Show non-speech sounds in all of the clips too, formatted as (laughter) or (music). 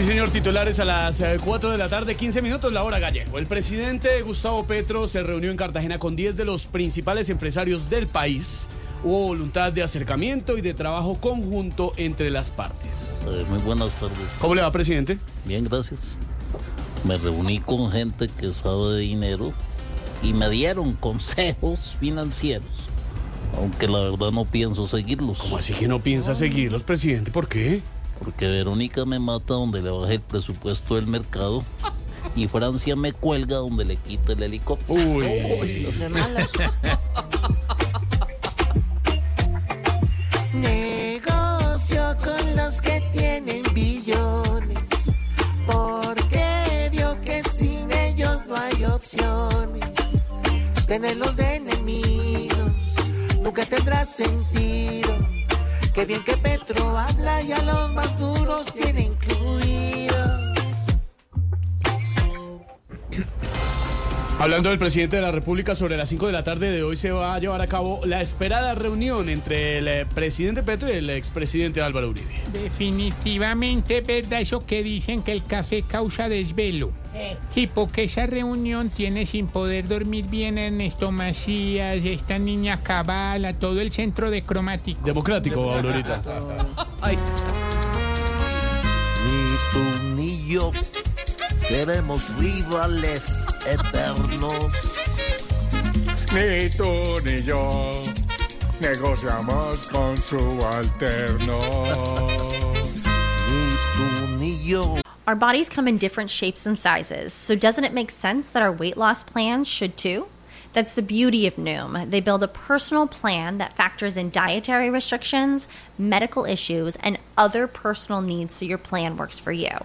Sí, señor, titulares a las eh, 4 de la tarde, 15 minutos, la hora gallego. El presidente Gustavo Petro se reunió en Cartagena con 10 de los principales empresarios del país. Hubo voluntad de acercamiento y de trabajo conjunto entre las partes. Eh, muy buenas tardes. ¿Cómo le va, presidente? Bien, gracias. Me reuní con gente que sabe de dinero y me dieron consejos financieros, aunque la verdad no pienso seguirlos. ¿Cómo así que no piensa seguirlos, presidente? ¿Por qué? Porque Verónica me mata donde le baje el presupuesto del mercado y Francia me cuelga donde le quita el helicóptero. Uy, (laughs) Negocio con los que tienen billones, porque vio que sin ellos no hay opciones. Tenerlos de enemigos nunca tendrá sentido. Qué bien que Petro habla y a los más duros tiene incluidos. Hablando del presidente de la República, sobre las 5 de la tarde de hoy se va a llevar a cabo la esperada reunión entre el eh, presidente Petro y el expresidente Álvaro Uribe. Definitivamente es verdad eso que dicen que el café causa desvelo. Sí, porque esa reunión tiene sin poder dormir bien Ernesto Macías, esta niña Cabala, todo el centro de cromático. Democrático, Aurorita. Ni tú ni yo seremos rivales eternos. Ni tú ni yo negociamos con subalterno. Ni tú ni yo. Our bodies come in different shapes and sizes, so doesn't it make sense that our weight loss plans should too? That's the beauty of Noom. They build a personal plan that factors in dietary restrictions, medical issues, and other personal needs so your plan works for you.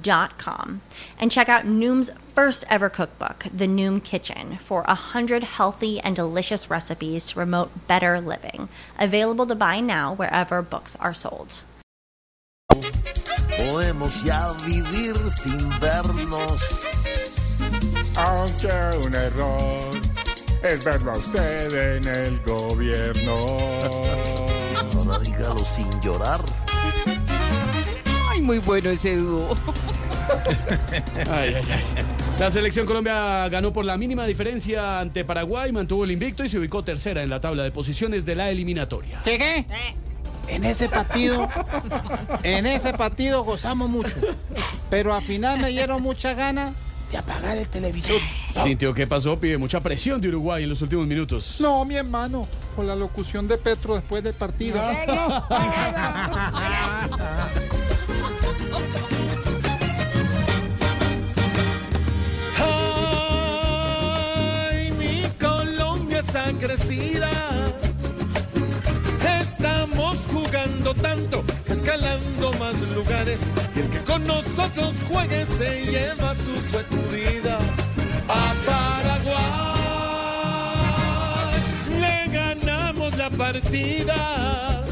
dot com and check out Noom's first ever cookbook, The Noom Kitchen, for a hundred healthy and delicious recipes to promote better living. Available to buy now wherever books are sold. Podemos ya vivir sin vernos. Aunque un error es verlo a usted en el gobierno. (laughs) Ahora dígalo sin llorar. Muy bueno ese dúo. Ay, ay, ay. La selección Colombia ganó por la mínima diferencia ante Paraguay, mantuvo el invicto y se ubicó tercera en la tabla de posiciones de la eliminatoria. ¿Qué qué? En ese partido, en ese partido gozamos mucho, pero al final me dieron mucha ganas de apagar el televisor. Sintió que pasó, pide mucha presión de Uruguay en los últimos minutos. No, mi hermano, con la locución de Petro después del partido. Crecida. Estamos jugando tanto, escalando más lugares. Y el que con nosotros juegue se lleva su sacudida a Paraguay. Le ganamos la partida.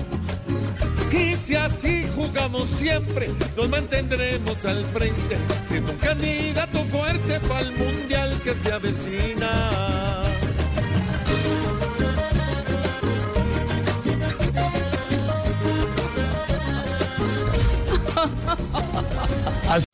Y si así jugamos siempre, nos mantendremos al frente, siendo un candidato fuerte para el mundial que se avecina.